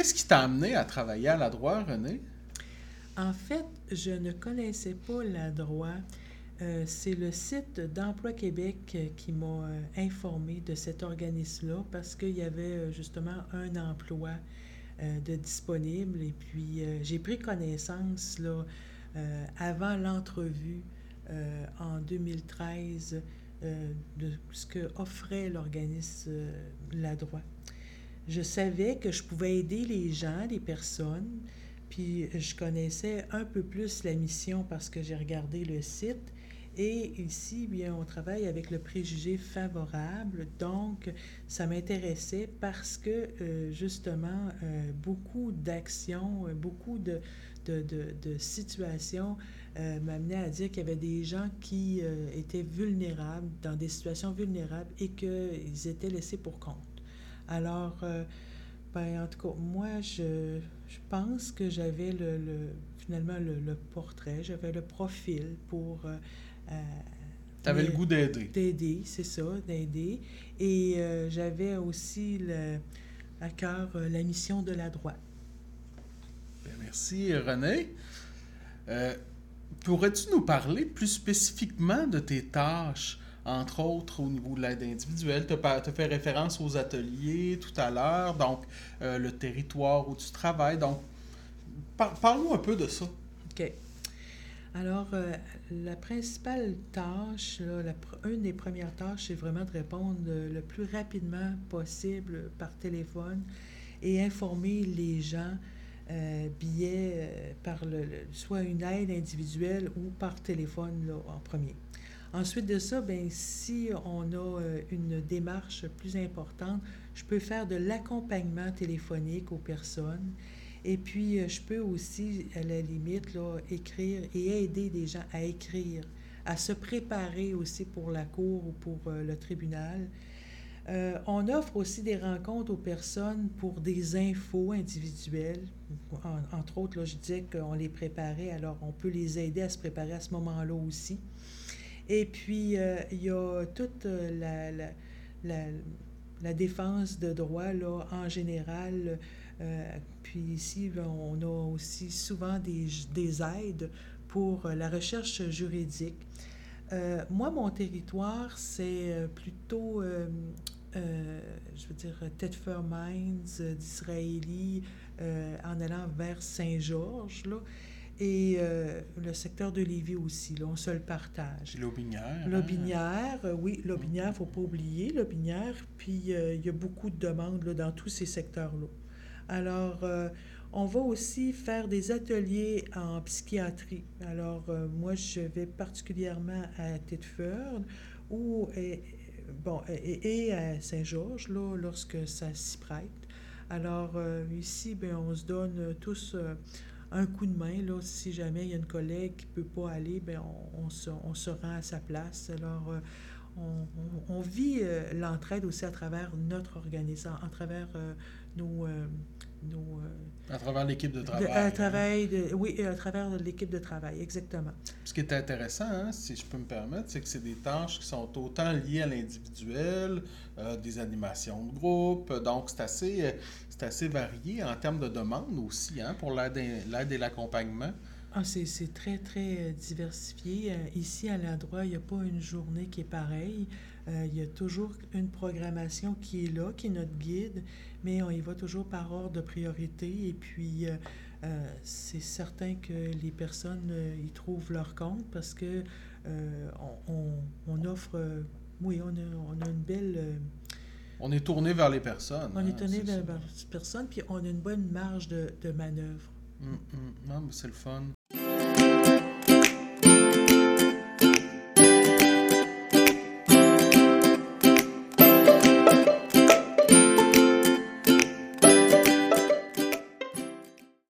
Qu'est-ce qui t'a amené à travailler à la droite, René? En fait, je ne connaissais pas la droit. Euh, c'est le site d'Emploi Québec qui m'a informé de cet organisme-là parce qu'il y avait justement un emploi de disponible et puis j'ai pris connaissance là, avant l'entrevue en 2013 de ce que offrait l'organisme La Droit je savais que je pouvais aider les gens, les personnes, puis je connaissais un peu plus la mission parce que j'ai regardé le site. Et ici, bien, on travaille avec le préjugé favorable. Donc, ça m'intéressait parce que, euh, justement, euh, beaucoup d'actions, euh, beaucoup de, de, de, situations m'amenaient à dire qu'il y avait des gens qui étaient vulnérables, dans des situations vulnérables, et qu'ils étaient laissés pour compte. Alors, euh, ben, en tout cas, moi, je, je pense que j'avais le, finalement le, portrait, j'avais le profil pour... Euh, euh tu avais le goût d'aider. D'aider, c'est ça, d'aider. Et euh, j'avais aussi le, à cœur la mission de la droite. Bien, merci, René. Pourrais-tu nous parler plus spécifiquement de tes tâches? Entre autres au niveau de l'aide individuelle. Tu as, fait référence aux ateliers tout à l'heure, donc euh, le territoire où tu travailles. Donc, parle-nous un peu de ça. OK. Alors, euh, la principale tâche, là, une des premières tâches, c'est vraiment de répondre le plus rapidement possible par téléphone et informer les gens euh, par le, soit une aide individuelle ou par téléphone en premier. Ensuite de ça, ben, si on a euh, une démarche plus importante, je peux faire de l'accompagnement téléphonique aux personnes. Et puis, euh, je peux aussi, à la limite, là, écrire et aider des gens à écrire, à se préparer aussi pour la cour ou pour euh, le tribunal. on offre aussi des rencontres aux personnes pour des infos individuelles. entre autres, là, je disais qu'on les préparait, alors on peut les aider à se préparer à ce moment-là aussi. Et puis, euh, il y a toute euh, la, la, la, défense de droit là, en général. Euh, puis ici, ben, on a aussi souvent des, des aides pour la recherche juridique. moi, mon territoire, c'est plutôt, je veux dire, Thetford Mines, d'Israéli, en allant vers Saint-Georges, et euh, le secteur de Lévis aussi. Là, on se le partage. Lobinière, hein? oui, Lobinière, il ne faut pas oublier, Lobinière. Puis euh, il y a beaucoup de demandes là, dans tous ces secteurs-là. Alors, euh, on va aussi faire des ateliers en psychiatrie. Alors, moi, je vais particulièrement à Thetford ou, et, bon, et, à Saint-Georges, là, lorsque ça s'y prête. Alors, ici, bien, on se donne tous un coup de main. Là, si jamais il y a une collègue qui ne peut pas aller, bien, on, on, se, on, se, rend à sa place. Alors, euh, on, on, vit euh, l'entraide aussi à travers notre organisation, à travers euh, nos, nos... à travers l'équipe de travail. à travers, de, oui, à travers l'équipe de travail, exactement. Ce qui est intéressant, hein, si je peux me permettre, c'est que c'est des tâches qui sont autant liées à l'individuel, des animations de groupe, donc c'est assez c'est assez varié en termes de demande aussi hein, pour l'aide et l'accompagnement. Ah, c'est très, très euh, diversifié. Euh, ici, à l'endroit, il n'y a pas une journée qui est pareille. Euh, il y a toujours une programmation qui est là, qui est notre guide, mais on y va toujours par ordre de priorité. Et puis, c'est certain que les personnes y trouvent leur compte parce que on, on, offre, oui, on a, on a une belle on est tourné vers les personnes. On est hein, tourné vers les personnes, puis on a une bonne marge de, de manœuvre. Mais c'est le fun.